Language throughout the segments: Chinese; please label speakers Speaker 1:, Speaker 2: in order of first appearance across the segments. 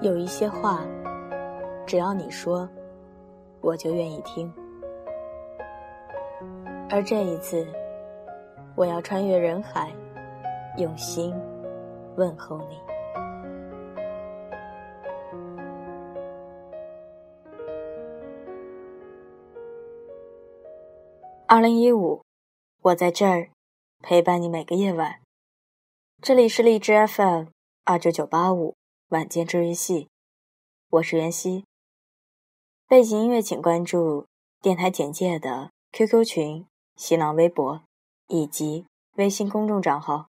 Speaker 1: 有一些话，只要你说，我就愿意听。而这一次，我要穿越人海，用心问候你。二零一五，我在这儿陪伴你每个夜晚。这里是荔枝 FM 二九九八五晚间治愈系，我是袁熙。背景音乐请关注电台简介的 QQ 群、新浪微博以及微信公众账号。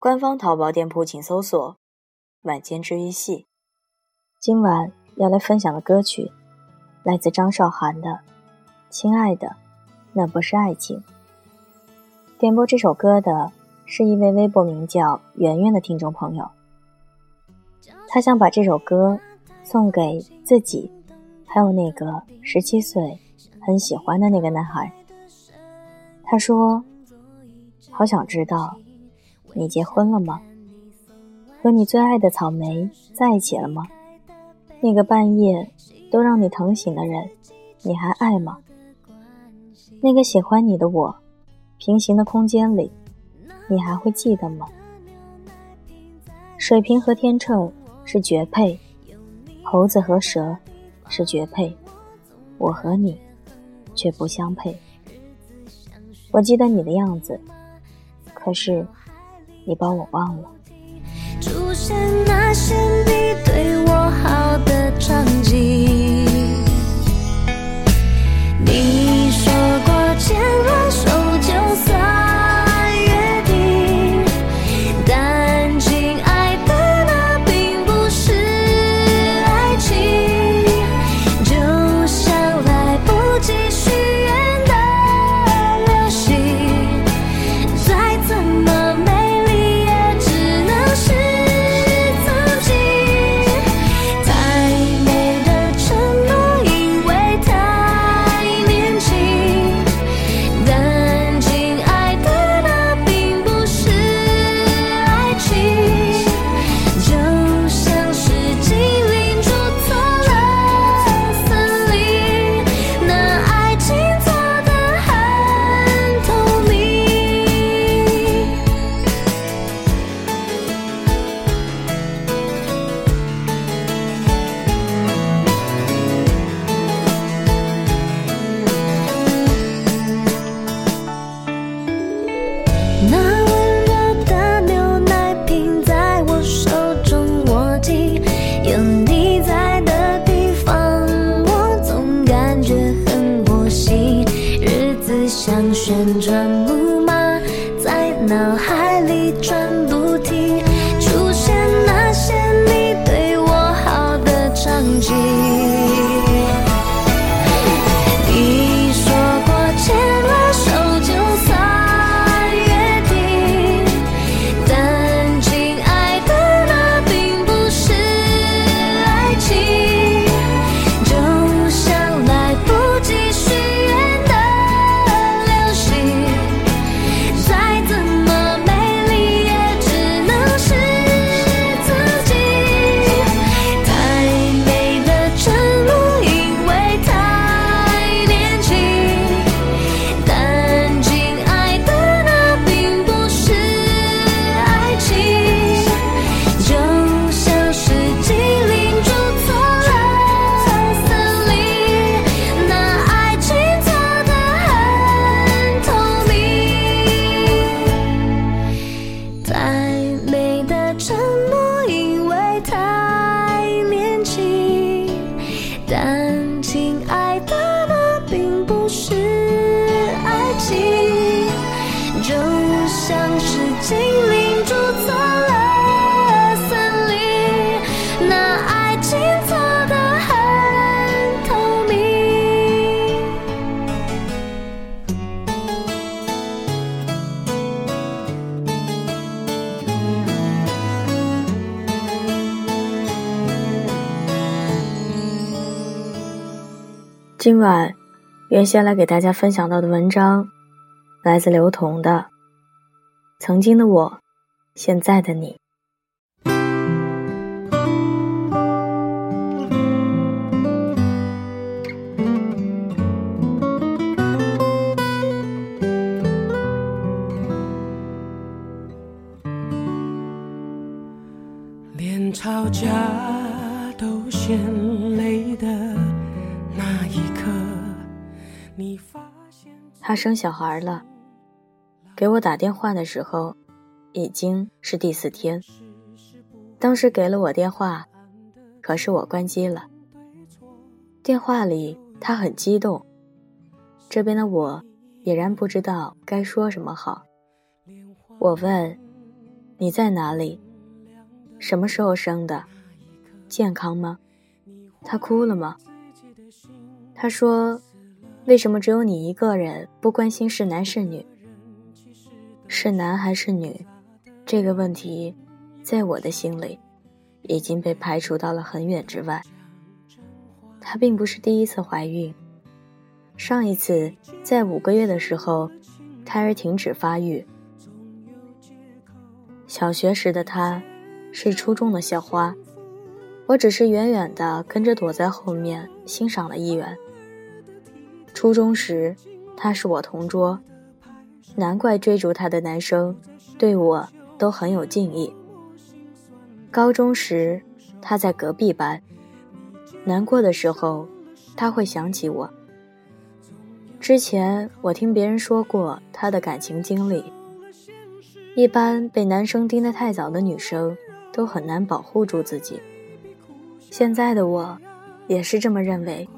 Speaker 1: 官方淘宝店铺请搜索“晚间治愈系”。今晚要来分享的歌曲来自张韶涵的《亲爱的》。那不是爱情。点播这首歌的是一位微博名叫圆圆的听众朋友，他想把这首歌送给自己，还有那个十七岁很喜欢的那个男孩。他说：“好想知道，你结婚了吗？和你最爱的草莓在一起了吗？那个半夜都让你疼醒的人，你还爱吗？”那个喜欢你的我，平行的空间里，你还会记得吗？水瓶和天秤是绝配，猴子和蛇是绝配，我和你却不相配。我记得你的样子，可是你把我忘了。出现那些你对我好的场景。今晚，原先来给大家分享到的文章，来自刘同的《曾经的我，现在的你》。
Speaker 2: 现
Speaker 3: 他生小孩了，给我打电话的时候，已经是第四天。当时给了我电话，可是我关机了。电话里他很激动，这边的我已然不知道该说什么好。我问：“你在哪里？什么时候生的？健康吗？”他哭了吗？他说：“为什么只有你一个人不关心是男是女？是男还是女？这个问题。”在我的心里，已经被排除到了很远之外。她并不是第一次怀孕，上一次在五个月的时候，胎儿停止发育。小学时的她，是初中的校花，我只是远远的跟着躲在后面欣赏了一眼。初中时，他是我同桌，难怪追逐他的男生对我都很有敬意。高中时，他在隔壁班。难过的时候，他会想起我。之前我听别人说过他的感情经历。一般被男生盯得太早的女生，都很难保护住自己。现在的我，也是这么认为。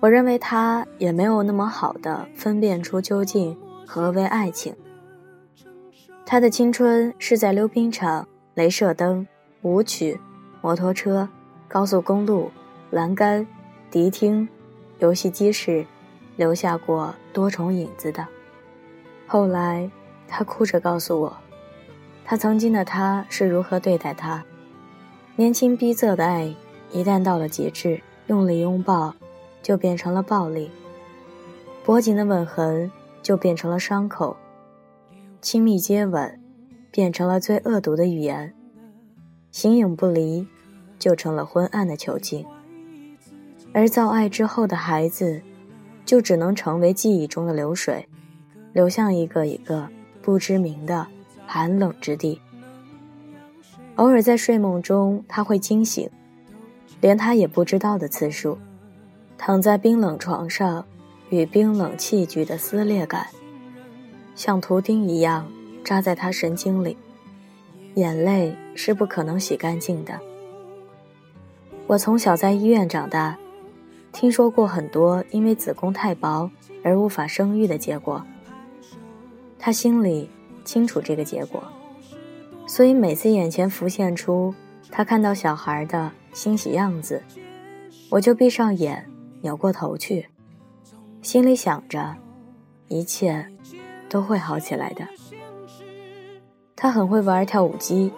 Speaker 3: 我认为他也没有那么好的分辨出究竟何为爱情。他的青春是在溜冰场。镭射灯、舞曲、摩托车、高速公路、栏杆、迪厅、游戏机室，留下过多重影子的。后来，他哭着告诉我，他曾经的他是如何对待他。年轻逼仄的爱，一旦到了极致，用力拥抱，就变成了暴力；脖颈的吻痕，就变成了伤口；亲密接吻。变成了最恶毒的语言，形影不离，就成了昏暗的囚禁。而造爱之后的孩子，就只能成为记忆中的流水，流向一个一个不知名的寒冷之地。偶尔在睡梦中，他会惊醒，连他也不知道的次数，躺在冰冷床上，与冰冷器具的撕裂感，像图钉一样。扎在他神经里，眼泪是不可能洗干净的。我从小在医院长大，听说过很多因为子宫太薄而无法生育的结果。他心里清楚这个结果，所以每次眼前浮现出他看到小孩的欣喜样子，我就闭上眼，扭过头去，心里想着，一切都会好起来的。他很会玩跳舞机，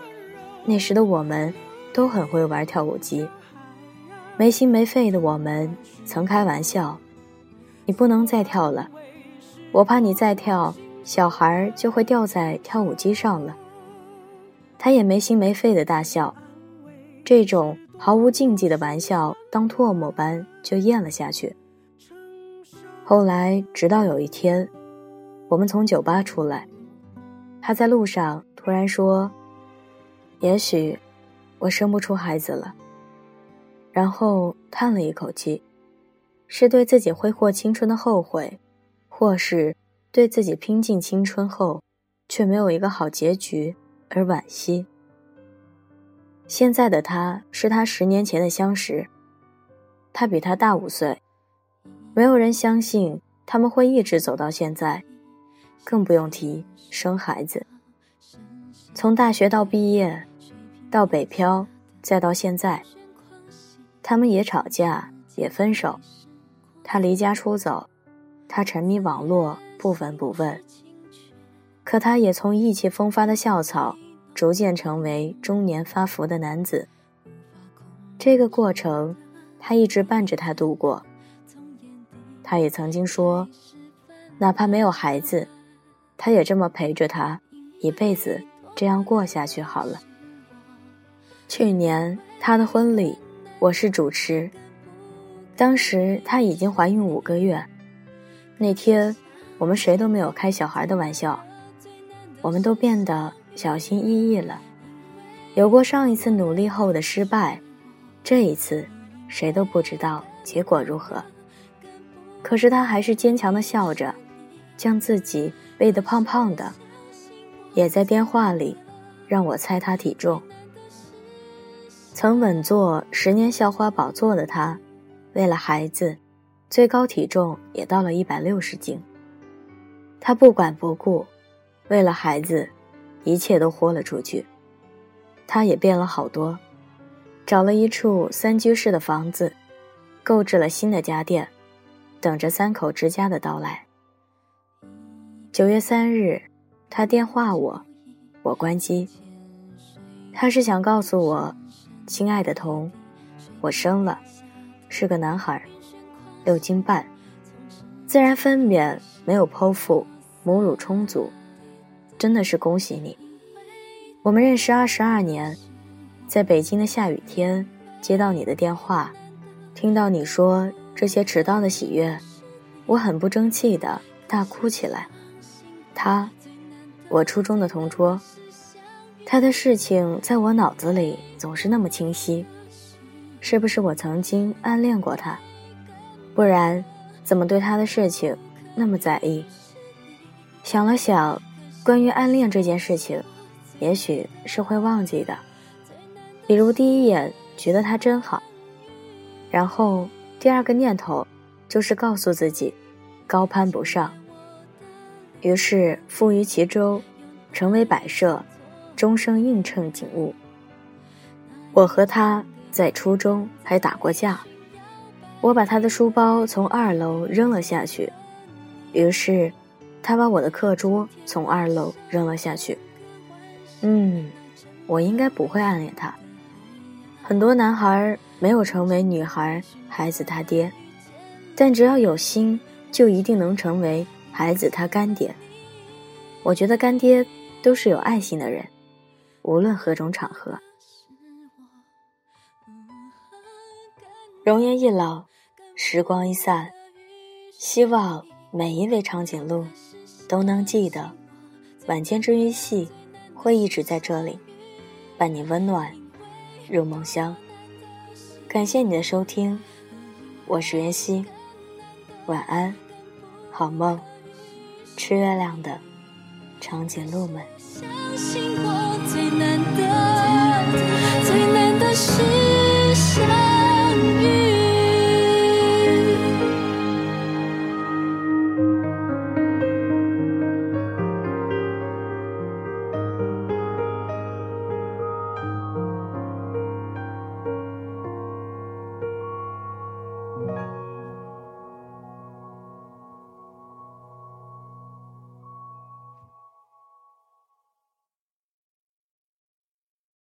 Speaker 3: 那时的我们都很会玩跳舞机。没心没肺的我们曾开玩笑：“你不能再跳了，我怕你再跳，小孩就会掉在跳舞机上了。”他也没心没肺的大笑，这种毫无禁忌的玩笑当唾沫般就咽了下去。后来，直到有一天，我们从酒吧出来，他在路上。突然说：“也许我生不出孩子了。”然后叹了一口气，是对自己挥霍青春的后悔，或是对自己拼尽青春后却没有一个好结局而惋惜。现在的他是他十年前的相识，他比他大五岁，没有人相信他们会一直走到现在，更不用提生孩子。从大学到毕业，到北漂，再到现在，他们也吵架，也分手。他离家出走，他沉迷网络，不闻不问。可他也从意气风发的校草，逐渐成为中年发福的男子。这个过程，他一直伴着他度过。他也曾经说，哪怕没有孩子，他也这么陪着他一辈子。这样过下去好了。去年他的婚礼，我是主持。当时她已经怀孕五个月。那天，我们谁都没有开小孩的玩笑，我们都变得小心翼翼了。有过上一次努力后的失败，这一次谁都不知道结果如何。可是他还是坚强的笑着，将自己喂得胖胖的，也在电话里让我猜他体重。曾稳坐十年校花宝座的他，为了孩子，最高体重也到了一百六十斤。他不管不顾，为了孩子，一切都豁了出去。他也变了好多，找了一处三居室的房子，购置了新的家电，等着三口之家的到来。九月三日，他电话我，我关机。他是想告诉我。亲爱的童，我生了，是个男孩，六斤半，自然分娩，没有剖腹，母乳充足，真的是恭喜你。我们认识二十二年，在北京的下雨天接到你的电话，听到你说这些迟到的喜悦，我很不争气的大哭起来。他，我初中的同桌。他的事情在我脑子里总是那么清晰，是不是我曾经暗恋过他？不然，怎么对他的事情那么在意？想了想，关于暗恋这件事情，也许是会忘记的。比如第一眼觉得他真好，然后第二个念头就是告诉自己高攀不上，于是富于其中，成为摆设。终生映衬景物。我和他在初中还打过架，我把他的书包从二楼扔了下去，于是他把我的课桌从二楼扔了下去。嗯，我应该不会暗恋他。很多男孩没有成为女孩孩子他爹，但只要有心，就一定能成为孩子他干爹。我觉得干爹都是有爱心的人。无论何种场合，容颜一老，时光一散，希望每一位长颈鹿都能记得，晚间治愈系会一直在这里，伴你温暖入梦乡。感谢你的收听，我是袁熙，晚安，好梦，吃月亮的长颈鹿们。
Speaker 1: 相信我最难得。